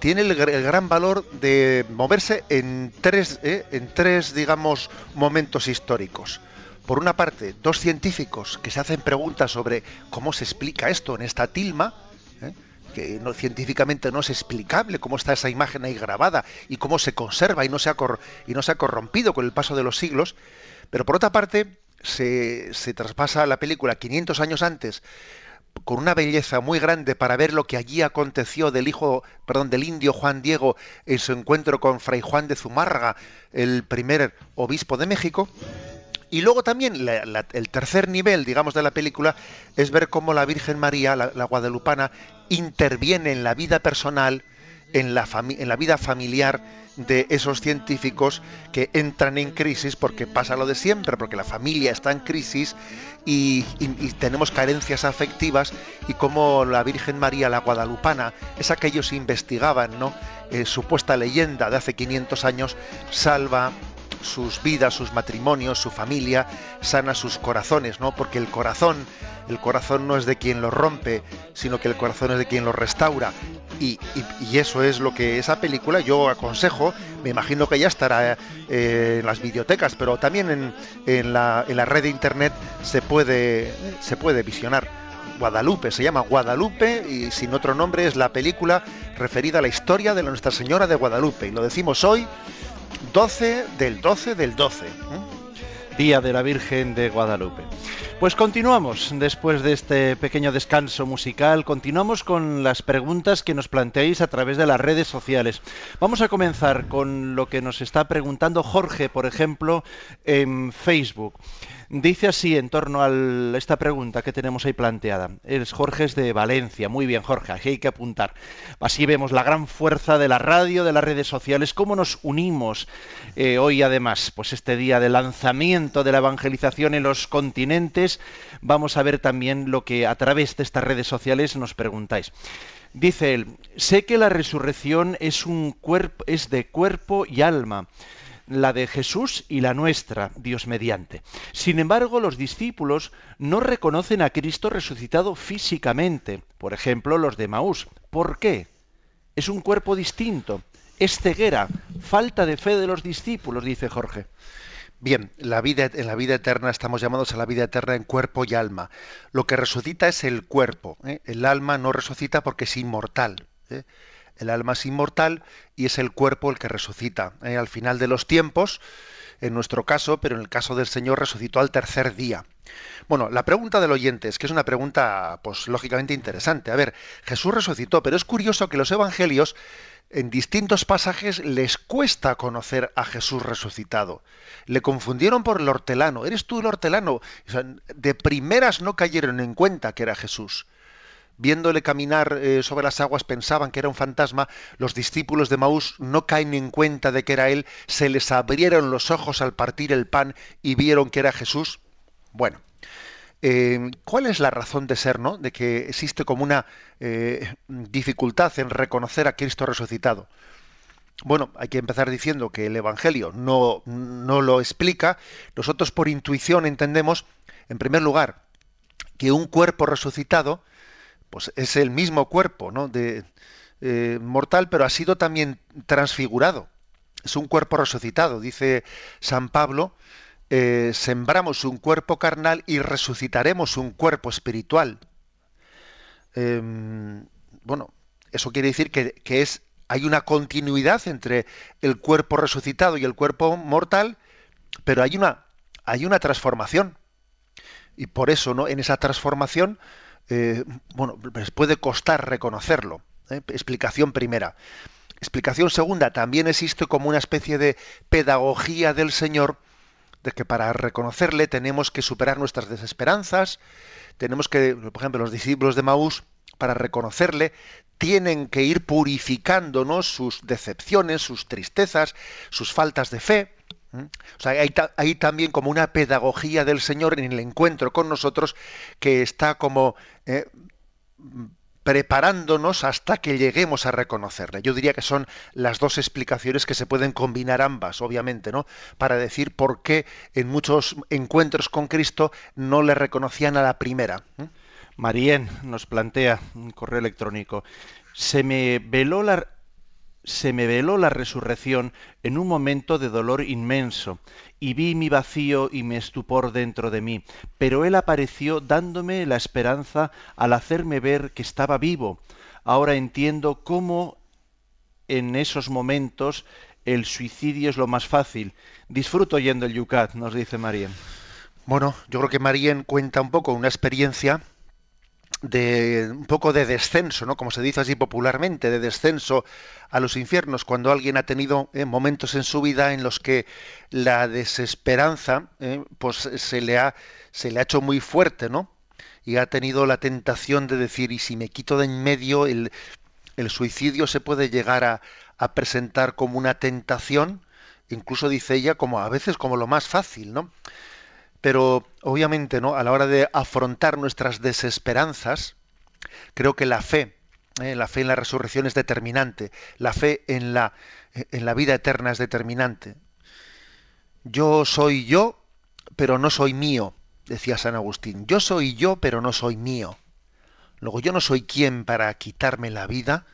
tiene el, gran valor de moverse en tres, ¿eh? en tres, digamos, momentos históricos por una parte, dos científicos que se hacen preguntas sobre cómo se explica esto en esta tilma, ¿eh? que no, científicamente no es explicable cómo está esa imagen ahí grabada y cómo se conserva y no se ha, y no se ha corrompido con el paso de los siglos, pero por otra parte se, se traspasa la película 500 años antes con una belleza muy grande para ver lo que allí aconteció del hijo, perdón, del indio Juan Diego en su encuentro con Fray Juan de Zumárraga, el primer obispo de México, y luego también el tercer nivel, digamos, de la película es ver cómo la Virgen María, la, guadalupana, interviene en la vida personal, en la, en la vida familiar de esos científicos que entran en crisis porque pasa lo de siempre, porque la familia está en crisis y, tenemos carencias afectivas y como la Virgen María, la guadalupana, esa que ellos investigaban, ¿no? Eh, supuesta leyenda de hace 500 años, salva sus vidas, sus matrimonios, su familia, sana sus corazones, ¿no? Porque el corazón, el corazón no es de quien lo rompe, sino que el corazón es de quien lo restaura. Y, eso es lo que esa película yo aconsejo, me imagino que ya estará eh, en las bibliotecas, pero también en, en, la, en la red de internet se puede, se puede visionar. Guadalupe, se llama Guadalupe y sin otro nombre es la película referida a la historia de Nuestra Señora de Guadalupe. Y lo decimos hoy 12 del 12 del 12. ¿eh? Día de la Virgen de Guadalupe. Pues continuamos, después de este pequeño descanso musical, continuamos con las preguntas que nos planteáis a través de las redes sociales. Vamos a comenzar con lo que nos está preguntando Jorge, por ejemplo, en Facebook. Dice así en torno a esta pregunta que tenemos ahí planteada. Es Jorge es de Valencia. Muy bien, Jorge, aquí hay que apuntar. Así vemos la gran fuerza de la radio, de las redes sociales, cómo nos unimos eh, hoy además, pues este día de lanzamiento de la evangelización en los continentes. Vamos a ver también lo que a través de estas redes sociales nos preguntáis. Dice él, sé que la resurrección es, un es de cuerpo y alma la de Jesús y la nuestra, Dios mediante. Sin embargo, los discípulos no reconocen a Cristo resucitado físicamente, por ejemplo, los de Maús. ¿Por qué? Es un cuerpo distinto, es ceguera, falta de fe de los discípulos, dice Jorge. Bien, la vida, en la vida eterna estamos llamados a la vida eterna en cuerpo y alma. Lo que resucita es el cuerpo. ¿eh? El alma no resucita porque es inmortal. ¿eh? El alma es inmortal y es el cuerpo el que resucita. ¿eh? Al final de los tiempos, en nuestro caso, pero en el caso del Señor resucitó al tercer día. Bueno, la pregunta del oyente es que es una pregunta, pues lógicamente interesante. A ver, Jesús resucitó, pero es curioso que los evangelios en distintos pasajes les cuesta conocer a Jesús resucitado. Le confundieron por el hortelano. ¿Eres tú el hortelano? de primeras no cayeron en cuenta que era Jesús viéndole caminar eh, sobre las aguas pensaban que era un fantasma, los discípulos de Maús no caen en cuenta de que era él, se les abrieron los ojos al partir el pan y vieron que era Jesús. Bueno, eh, ¿cuál es la razón de ser, no? De que existe como una eh, dificultad en reconocer a Cristo resucitado. Bueno, hay que empezar diciendo que el Evangelio no, no lo explica. Nosotros por intuición entendemos, en primer lugar, que un cuerpo resucitado pues es el mismo cuerpo ¿no? de, eh, mortal, pero ha sido también transfigurado. Es un cuerpo resucitado, dice San Pablo, eh, sembramos un cuerpo carnal y resucitaremos un cuerpo espiritual. Em, bueno, Eso quiere decir que, hay una continuidad entre el cuerpo resucitado y el cuerpo mortal, pero hay una, hay una transformación. Y por eso, ¿no? En esa transformación, eh, bueno, les puede costar reconocerlo. ¿eh? Explicación primera. Explicación segunda, también existe como una especie de pedagogía del Señor, de que para reconocerle tenemos que superar nuestras desesperanzas, tenemos que, por ejemplo, los discípulos de Maús, para reconocerle, tienen que ir purificándonos sus decepciones, sus tristezas, sus faltas de fe. O sea, hay, también como una pedagogía del Señor en el encuentro con nosotros que está como eh, preparándonos hasta que lleguemos a reconocerle. Yo diría que son las dos explicaciones que se pueden combinar ambas, obviamente, ¿no? Para decir por qué en muchos encuentros con Cristo no le reconocían a la primera. Marien nos plantea un correo electrónico. Se me veló la se me veló la resurrección en un momento de dolor inmenso, y vi mi vacío y mi estupor dentro de mí, pero Él apareció dándome la esperanza al hacerme ver que estaba vivo. Ahora entiendo cómo en esos momentos el suicidio es lo más fácil. Disfruto oyendo el Yucat, nos dice Marien. Bueno, yo creo que Marien cuenta un poco una experiencia de un poco de descenso, ¿no? Como se dice así popularmente, de descenso a los infiernos, cuando alguien ha tenido eh, momentos en su vida en los que la desesperanza, eh, pues se le ha se le ha hecho muy fuerte, ¿no? Y ha tenido la tentación de decir y si me quito de en medio el, el suicidio se puede llegar a, a presentar como una tentación, incluso dice ella como a veces como lo más fácil, ¿no? Pero obviamente, ¿no? A la hora de afrontar nuestras desesperanzas, creo que la fe, ¿eh? la fe en la resurrección es determinante, la fe en la, en la vida eterna es determinante. Yo soy yo, pero no soy mío, decía San Agustín. Yo soy yo, pero no soy mío. Luego yo no soy quien para quitarme la vida,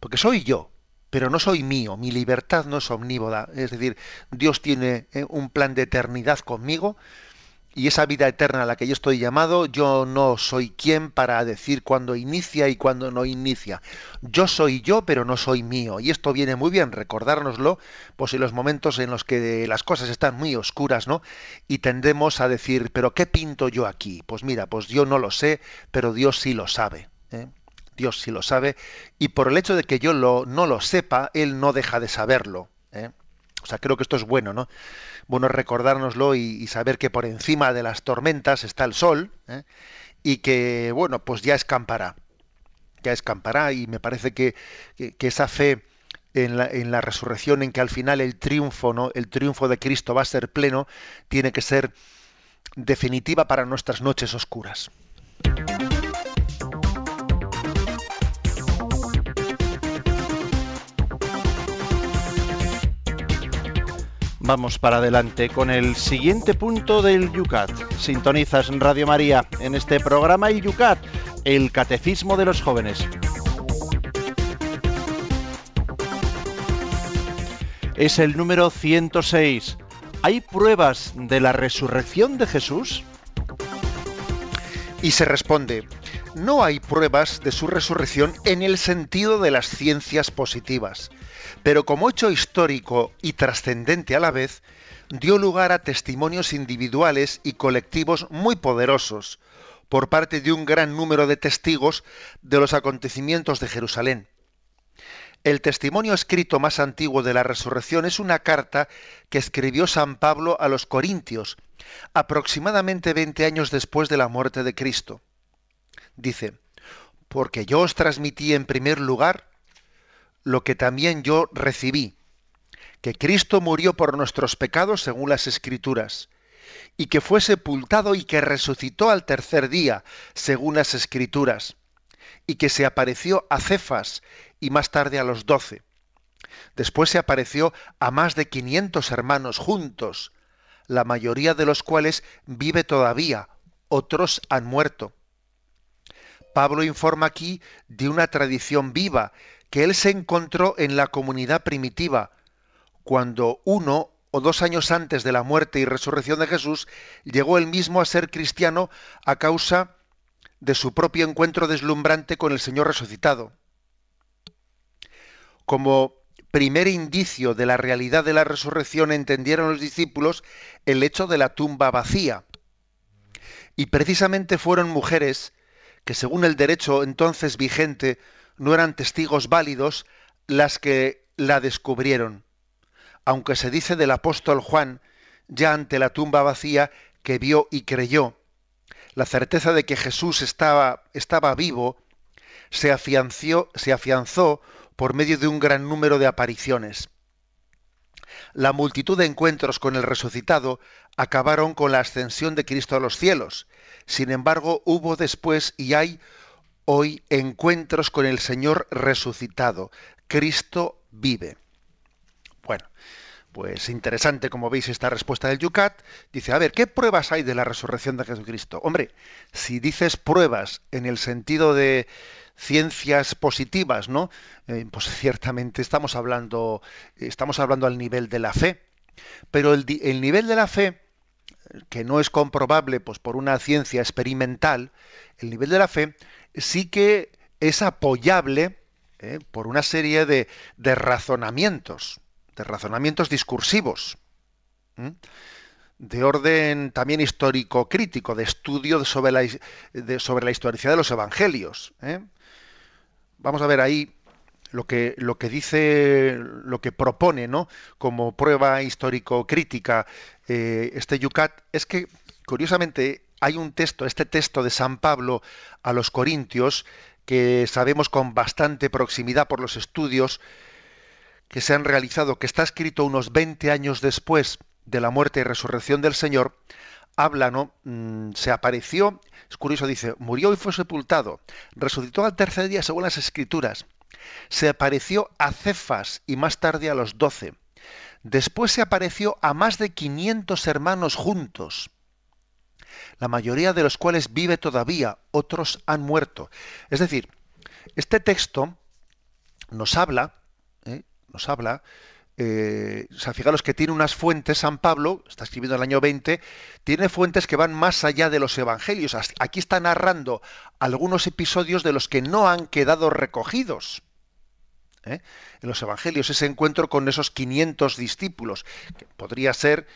porque soy yo, pero no soy mío, mi libertad no es omnívoda. Es decir, Dios tiene ¿eh? un plan de eternidad conmigo y esa vida eterna a la que yo estoy llamado, yo no soy quien para decir cuándo inicia y cuándo no inicia. Yo soy yo, pero no soy mío. Y esto viene muy bien recordárnoslo, pues en los momentos en los que las cosas están muy oscuras, ¿no? Y tendemos a decir, pero ¿qué pinto yo aquí? Pues mira, pues yo no lo sé, pero Dios sí lo sabe. ¿eh? Dios sí lo sabe. Y por el hecho de que yo lo, no lo sepa, Él no deja de saberlo. ¿eh? O sea, creo que esto es bueno, ¿no? Bueno recordárnoslo y, saber que por encima de las tormentas está el sol ¿eh? y que, bueno, pues ya escampará, ya escampará y me parece que, esa fe en la, en la, resurrección, en que al final el triunfo, ¿no? el triunfo de Cristo va a ser pleno, tiene que ser definitiva para nuestras noches oscuras. Vamos para adelante con el siguiente punto del Yucat. Sintonizas Radio María en este programa El Yucat, el Catecismo de los Jóvenes. Es el número 106. ¿Hay pruebas de la resurrección de Jesús? Y se responde, no hay pruebas de su resurrección en el sentido de las ciencias positivas pero como hecho histórico y trascendente a la vez, dio lugar a testimonios individuales y colectivos muy poderosos por parte de un gran número de testigos de los acontecimientos de Jerusalén. El testimonio escrito más antiguo de la resurrección es una carta que escribió San Pablo a los Corintios, aproximadamente 20 años después de la muerte de Cristo. Dice, porque yo os transmití en primer lugar lo que también yo recibí, que Cristo murió por nuestros pecados según las Escrituras, y que fue sepultado y que resucitó al tercer día según las Escrituras, y que se apareció a Cefas y más tarde a los doce. Después se apareció a más de quinientos hermanos juntos, la mayoría de los cuales vive todavía, otros han muerto. Pablo informa aquí de una tradición viva que él se encontró en la comunidad primitiva, cuando uno o dos años antes de la muerte y resurrección de Jesús, llegó él mismo a ser cristiano a causa de su propio encuentro deslumbrante con el Señor resucitado. como primer indicio de la realidad de la resurrección entendieron los discípulos el hecho de la tumba vacía. Y precisamente fueron mujeres que según el derecho entonces vigente no eran testigos válidos las que la descubrieron. Aunque se dice del apóstol Juan, ya ante la tumba vacía, que vio y creyó. La certeza de que Jesús estaba, estaba vivo se afianció, se afianzó por medio de un gran número de apariciones. La multitud de encuentros con el resucitado acabaron con la ascensión de Cristo a los cielos. Sin embargo, hubo después y hay hoy encuentros con el Señor resucitado. Cristo vive. Bueno, pues interesante, como veis, esta respuesta del Yucat. Dice, a ver, ¿qué pruebas hay de la resurrección de Jesucristo? Hombre, si dices pruebas en el sentido de, ciencias positivas, ¿no? Eh, pues ciertamente estamos hablando, estamos hablando al nivel de la fe. Pero el, nivel de la fe, que no es comprobable pues, por una ciencia experimental, el nivel de la fe sí que es apoyable ¿eh? por una serie de, de, razonamientos, de razonamientos discursivos, de orden también histórico-crítico, de estudio sobre la, sobre la historicidad de los evangelios. ¿eh? vamos a ver ahí lo que, lo que dice, lo que propone, ¿no? Como prueba histórico-crítica eh, este Yucat, es que, curiosamente, hay un texto, este texto de San Pablo a los Corintios, que sabemos con bastante proximidad por los estudios que se han realizado, que está escrito unos 20 años después de la muerte y resurrección del Señor, habla, ¿no? Mm, se apareció, es curioso, dice, murió y fue sepultado, resucitó al tercer día según las escrituras, se apareció a Cefas y más tarde a los doce. Después se apareció a más de 500 hermanos juntos, la mayoría de los cuales vive todavía, otros han muerto. Es decir, este texto nos habla, ¿eh? nos habla eh, o sea, fijaros que tiene unas fuentes, San Pablo, está escribiendo en el año 20, tiene fuentes que van más allá de los evangelios. Aquí está narrando algunos episodios de los que no han quedado recogidos. ¿eh? En los evangelios, ese encuentro con esos 500 discípulos, que podría ser,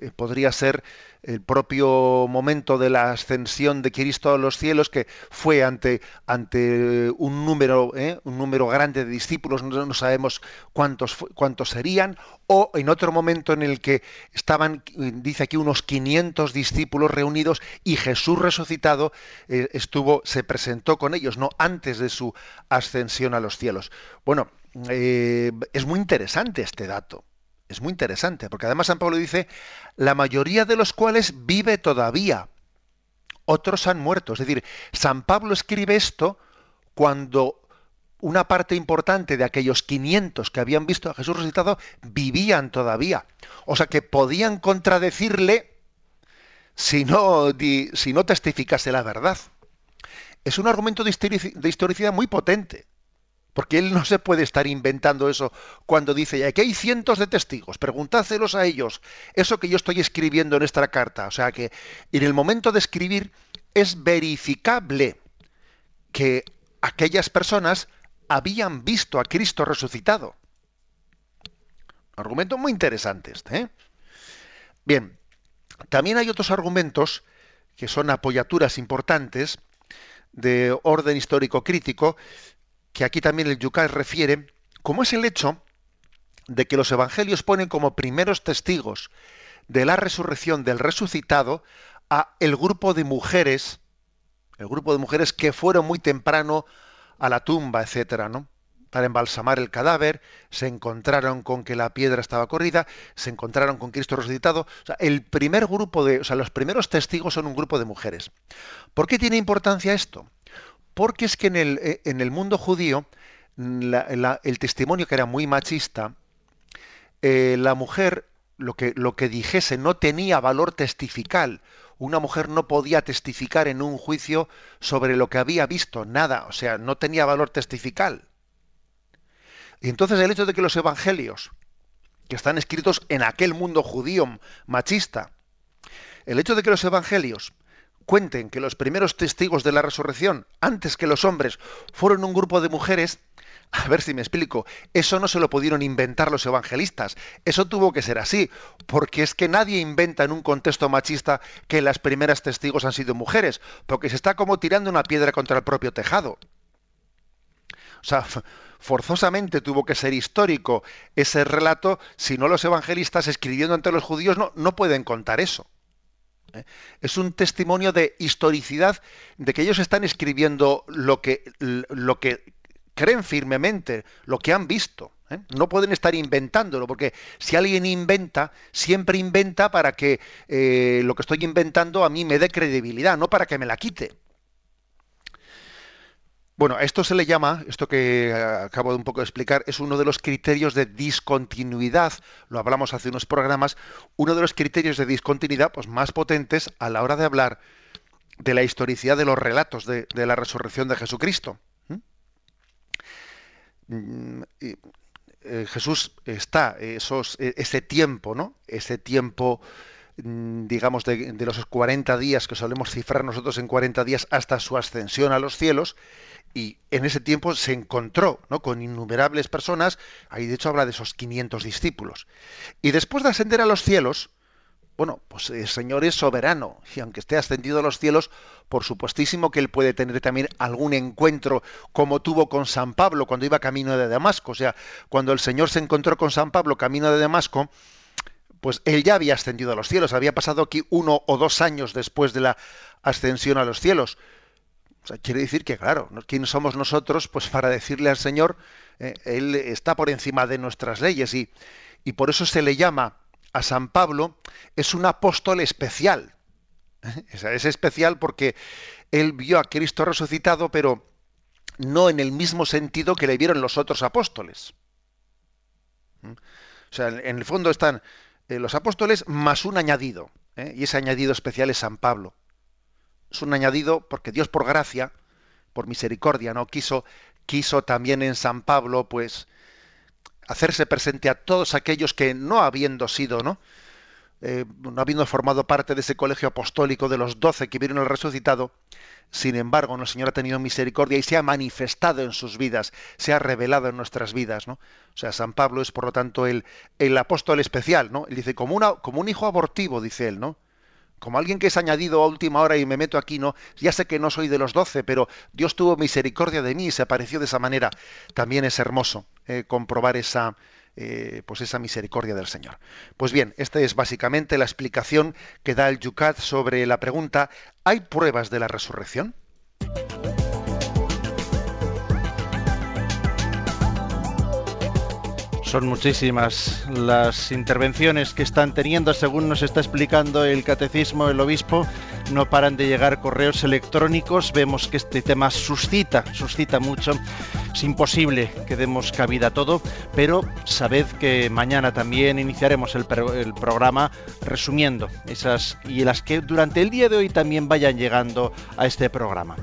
eh, podría ser el propio momento de la ascensión de Cristo a los cielos, que fue ante, ante un número, ¿eh? un número grande de discípulos, no, sabemos cuántos, cuántos serían, o en otro momento en el que estaban, dice aquí, unos 500 discípulos reunidos y Jesús resucitado eh, estuvo, se presentó con ellos, no antes de su ascensión a los cielos. Bueno, eh, es muy interesante este dato. Es muy interesante, porque además San Pablo dice, la mayoría de los cuales vive todavía, otros han muerto. Es decir, San Pablo escribe esto cuando una parte importante de aquellos 500 que habían visto a Jesús resucitado vivían todavía. O sea que podían contradecirle si no, si no testificase la verdad. Es un argumento de historicidad muy potente. Porque él no se puede estar inventando eso cuando dice, ya que hay cientos de testigos, preguntádselos a ellos, eso que yo estoy escribiendo en esta carta. O sea que en el momento de escribir es verificable que aquellas personas habían visto a Cristo resucitado. Argumento muy interesante este. ¿eh? Bien, también hay otros argumentos que son apoyaturas importantes de orden histórico crítico que aquí también el Yucat refiere, como es el hecho de que los evangelios ponen como primeros testigos de la resurrección del resucitado a el grupo de mujeres, el grupo de mujeres que fueron muy temprano a la tumba, etcétera, ¿no? Para embalsamar el cadáver, se encontraron con que la piedra estaba corrida, se encontraron con Cristo resucitado. El primer grupo de, o sea, los primeros testigos son un grupo de mujeres. ¿Por qué tiene importancia esto? Porque es que en el, eh, en el mundo judío el testimonio que era muy machista, eh, la mujer lo que, lo que dijese no tenía valor testifical. Una mujer no podía testificar en un juicio sobre lo que había visto, nada, o sea, no tenía valor testifical. Y entonces el hecho de que los evangelios, que están escritos en aquel mundo judío machista, el hecho de que los evangelios cuenten que los primeros testigos de la resurrección, antes que los hombres, fueron un grupo de mujeres, A ver si me explico. Eso no se lo pudieron inventar los evangelistas. Eso tuvo que ser así, porque es que nadie inventa en un contexto machista que las primeras testigos han sido mujeres, porque se está como tirando una piedra contra el propio tejado. O sea, forzosamente tuvo que ser histórico ese relato, si no los evangelistas escribiendo ante los judíos no, no pueden contar eso. Es un testimonio de historicidad, de que ellos están escribiendo lo que, lo que creen firmemente lo que han visto. ¿eh? No pueden estar inventándolo, porque si alguien inventa, siempre inventa para que eh, lo que estoy inventando a mí me dé credibilidad, no para que me la quite. Bueno, a esto se le llama, esto que eh, acabo de un poco de explicar, es uno de los criterios de discontinuidad, lo hablamos hace unos programas, uno de los criterios de discontinuidad pues, más potentes a la hora de hablar de la historicidad de los relatos de la resurrección de Jesucristo. Mm, eh, Jesús está e, ese tiempo, ¿no? Ese tiempo, mm, digamos, de, los 40 días que solemos cifrar nosotros en 40 días hasta su ascensión a los cielos, y en ese tiempo se encontró ¿no? con innumerables personas, ahí de hecho habla de esos 500 discípulos. Y después de ascender a los cielos, bueno, pues el Señor es soberano y aunque esté ascendido a los cielos, por supuestísimo que Él puede tener también algún encuentro como tuvo con San Pablo cuando iba camino de Damasco. O sea, cuando el Señor se encontró con San Pablo camino de Damasco, pues Él ya había ascendido a los cielos, había pasado aquí uno o dos años después de la ascensión a los cielos. O sea, quiere decir que, claro, ¿quién somos nosotros pues para decirle al Señor, eh, Él está por encima de nuestras leyes y, y por eso se le llama a San Pablo es un apóstol especial. Es especial porque él vio a Cristo resucitado, pero no en el mismo sentido que le vieron los otros apóstoles. ¿Mm? O sea, en el fondo están eh, los apóstoles más un añadido, ¿eh? y ese añadido especial es San Pablo. Es un añadido porque Dios por gracia, por misericordia, no quiso quiso también en San Pablo, pues hacerse presente a todos aquellos que no habiendo sido, ¿no? Eh, no habiendo formado parte de ese colegio apostólico de los doce que vieron el resucitado, sin embargo, el Señor ha tenido misericordia y se ha manifestado en sus vidas, se ha revelado en nuestras vidas, ¿no? O sea, San Pablo es, por lo tanto, el, el apóstol especial, ¿no? Él dice, como, como un hijo abortivo, dice él, ¿no? como alguien que es añadido a última hora y me meto aquí, no, ya sé que no soy de los doce, pero Dios tuvo misericordia de mí y se apareció de esa manera. También es hermoso eh, comprobar esa, eh, pues esa misericordia del Señor. Pues bien, esta es básicamente la explicación que da el Yucat sobre la pregunta, ¿hay pruebas de la resurrección? Son muchísimas las intervenciones que están teniendo, según nos está explicando el catecismo, el obispo. No paran de llegar correos electrónicos. Vemos que este tema suscita, suscita mucho. Es imposible que demos cabida a todo, pero sabed que mañana también iniciaremos el, programa resumiendo esas y las que durante el día de hoy también vayan llegando a este programa.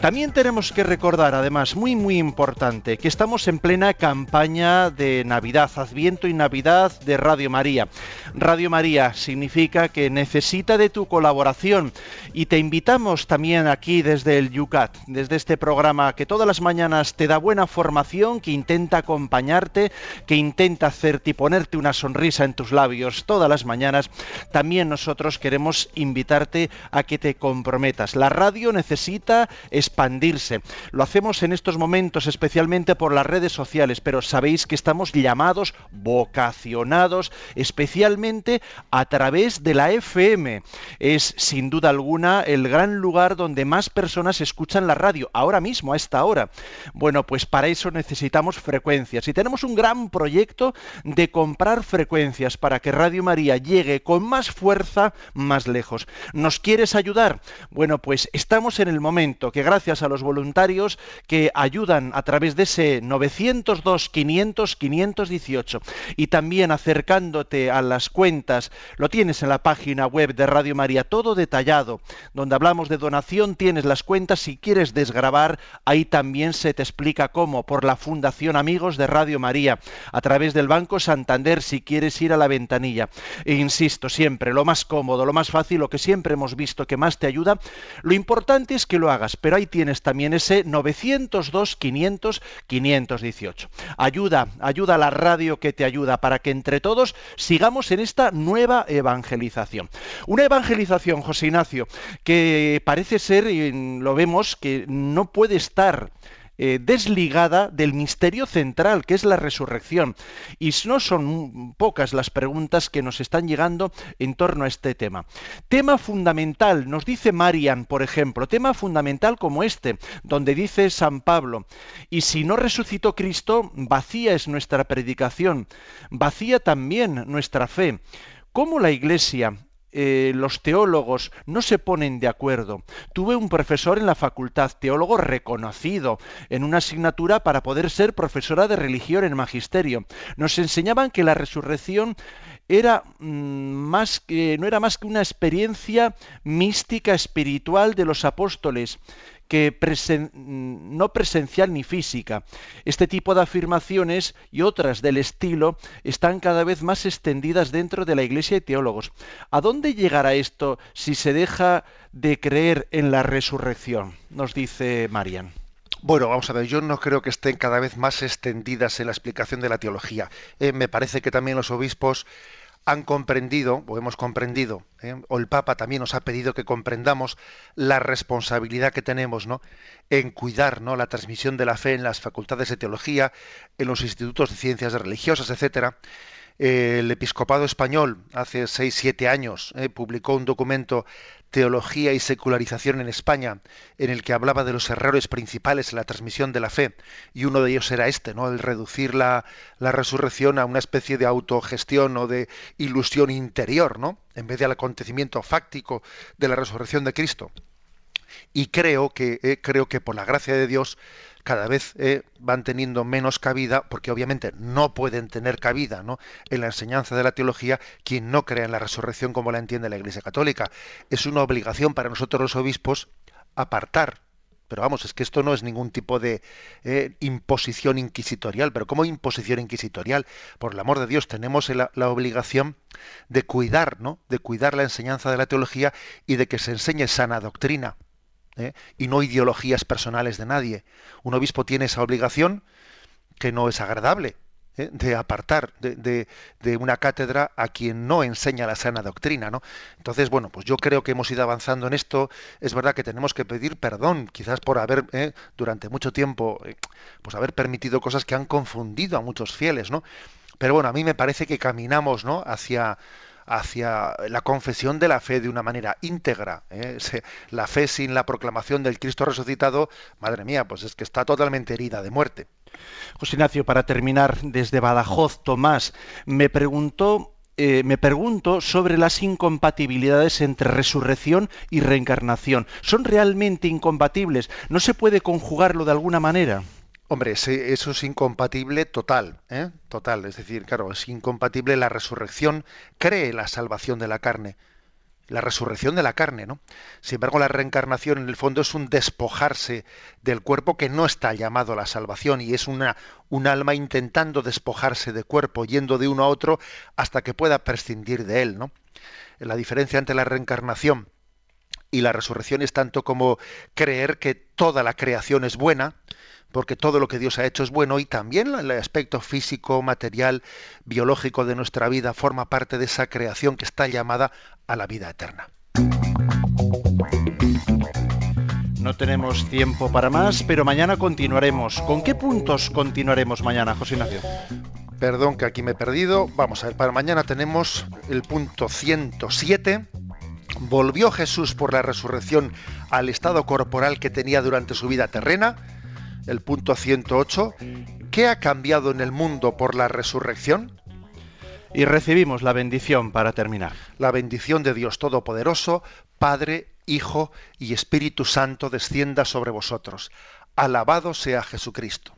También tenemos que recordar, además, muy muy importante, que estamos en plena campaña de Navidad, Adviento y Navidad de Radio María. Radio María significa que necesita de tu colaboración y te invitamos también aquí desde el Yucat, desde este programa que todas las mañanas te da buena formación, que intenta acompañarte, que intenta hacerte y ponerte una sonrisa en tus labios todas las mañanas. También nosotros queremos invitarte a que te comprometas. La radio necesita expandirse. Lo hacemos en estos momentos especialmente por las redes sociales, pero sabéis que estamos llamados, vocacionados especialmente a través de la FM. Es sin duda alguna el gran lugar donde más personas escuchan la radio, ahora mismo, a esta hora. Bueno, pues para eso necesitamos frecuencias y tenemos un gran proyecto de comprar frecuencias para que Radio María llegue con más fuerza más lejos. ¿Nos quieres ayudar? Bueno, pues estamos en el momento que gracias gracias a los voluntarios que ayudan a través de ese 902 500 518 y también acercándote a las cuentas, lo tienes en la página web de Radio María, todo detallado, donde hablamos de donación, tienes las cuentas, si quieres desgrabar, ahí también se te explica cómo, por la Fundación Amigos de Radio María, a través del Banco Santander, si quieres ir a la ventanilla. E insisto, siempre, lo más cómodo, lo más fácil, lo que siempre hemos visto que más te ayuda, lo importante es que lo hagas, pero hay tienes también ese 902 500 518. Ayuda, ayuda a la radio que te ayuda para que entre todos sigamos en esta nueva evangelización. Una evangelización, José Ignacio, que parece ser, lo vemos, que no puede estar eh, desligada del misterio central, que es la resurrección. Y no son pocas las preguntas que nos están llegando en torno a este tema. Tema fundamental, nos dice Marian, por ejemplo, tema fundamental como este, donde dice San Pablo, y si no resucitó Cristo, vacía es nuestra predicación, vacía también nuestra fe. ¿Cómo la Iglesia eh, los teólogos no se ponen de acuerdo. Tuve un profesor en la facultad, teólogo reconocido, en una asignatura para poder ser profesora de religión en magisterio. Nos enseñaban que la resurrección era mm, más que, no era más que una experiencia mística espiritual de los apóstoles que no presencial ni física. Este tipo de afirmaciones y otras del estilo están cada vez más extendidas dentro de la Iglesia y teólogos. ¿A dónde llegará esto si se deja de creer en la resurrección? Nos dice Marian. Bueno, vamos a ver, yo no creo que estén cada vez más extendidas en la explicación de la teología. Eh, me parece que también los obispos han comprendido, o hemos comprendido, ¿eh? o el Papa también nos ha pedido que comprendamos la responsabilidad que tenemos ¿no? en cuidar ¿no? la transmisión de la fe en las facultades de teología, en los institutos de ciencias religiosas, etcétera. El episcopado español hace seis, siete años ¿eh? publicó un documento Teología y Secularización en España, en el que hablaba de los errores principales en la transmisión de la fe, y uno de ellos era este, ¿no? el reducir la, la resurrección a una especie de autogestión o de ilusión interior, ¿no? en vez del acontecimiento fáctico de la resurrección de Cristo. Y creo que, eh, creo que por la gracia de Dios cada vez eh, van teniendo menos cabida, porque obviamente no pueden tener cabida ¿no? en la enseñanza de la teología quien no crea en la resurrección como la entiende la Iglesia Católica. Es una obligación para nosotros los obispos apartar. Pero vamos, es que esto no es ningún tipo de eh, imposición inquisitorial. Pero ¿cómo imposición inquisitorial? Por el amor de Dios, tenemos la, la obligación de cuidar, ¿no? De cuidar la enseñanza de la teología y de que se enseñe sana doctrina. ¿Eh? y no ideologías personales de nadie. Un obispo tiene esa obligación que no es agradable, ¿eh? de apartar de, una cátedra a quien no enseña la sana doctrina, ¿no? Entonces, bueno, pues yo creo que hemos ido avanzando en esto. Es verdad que tenemos que pedir perdón, quizás por haber ¿eh? durante mucho tiempo, pues haber permitido cosas que han confundido a muchos fieles, ¿no? Pero bueno, a mí me parece que caminamos, ¿no? Hacia hacia la confesión de la fe de una manera íntegra. ¿eh? La fe sin la proclamación del Cristo resucitado, madre mía, pues es que está totalmente herida de muerte. José Ignacio, para terminar, desde Badajoz, Tomás me preguntó eh, me pregunto sobre las incompatibilidades entre resurrección y reencarnación. ¿Son realmente incompatibles? ¿No se puede conjugarlo de alguna manera? Hombre, eso es incompatible total, ¿eh? total. Es decir, claro, es incompatible la resurrección, cree la salvación de la carne, la resurrección de la carne, ¿no? Sin embargo, la reencarnación en el fondo es un despojarse del cuerpo que no está llamado a la salvación y es una un alma intentando despojarse de cuerpo, yendo de uno a otro hasta que pueda prescindir de él, ¿no? La diferencia entre la reencarnación y la resurrección es tanto como creer que toda la creación es buena, porque todo lo que Dios ha hecho es bueno y también el aspecto físico, material, biológico de nuestra vida forma parte de esa creación que está llamada a la vida eterna. No tenemos tiempo para más, pero mañana continuaremos. ¿Con qué puntos continuaremos mañana, José Ignacio? Perdón que aquí me he perdido. Vamos a ver, para mañana tenemos el punto 107. ¿Volvió Jesús por la resurrección al estado corporal que tenía durante su vida terrena? El punto 108, ¿qué ha cambiado en el mundo por la resurrección? Y recibimos la bendición para terminar. La bendición de Dios Todopoderoso, Padre, Hijo y Espíritu Santo descienda sobre vosotros. Alabado sea Jesucristo.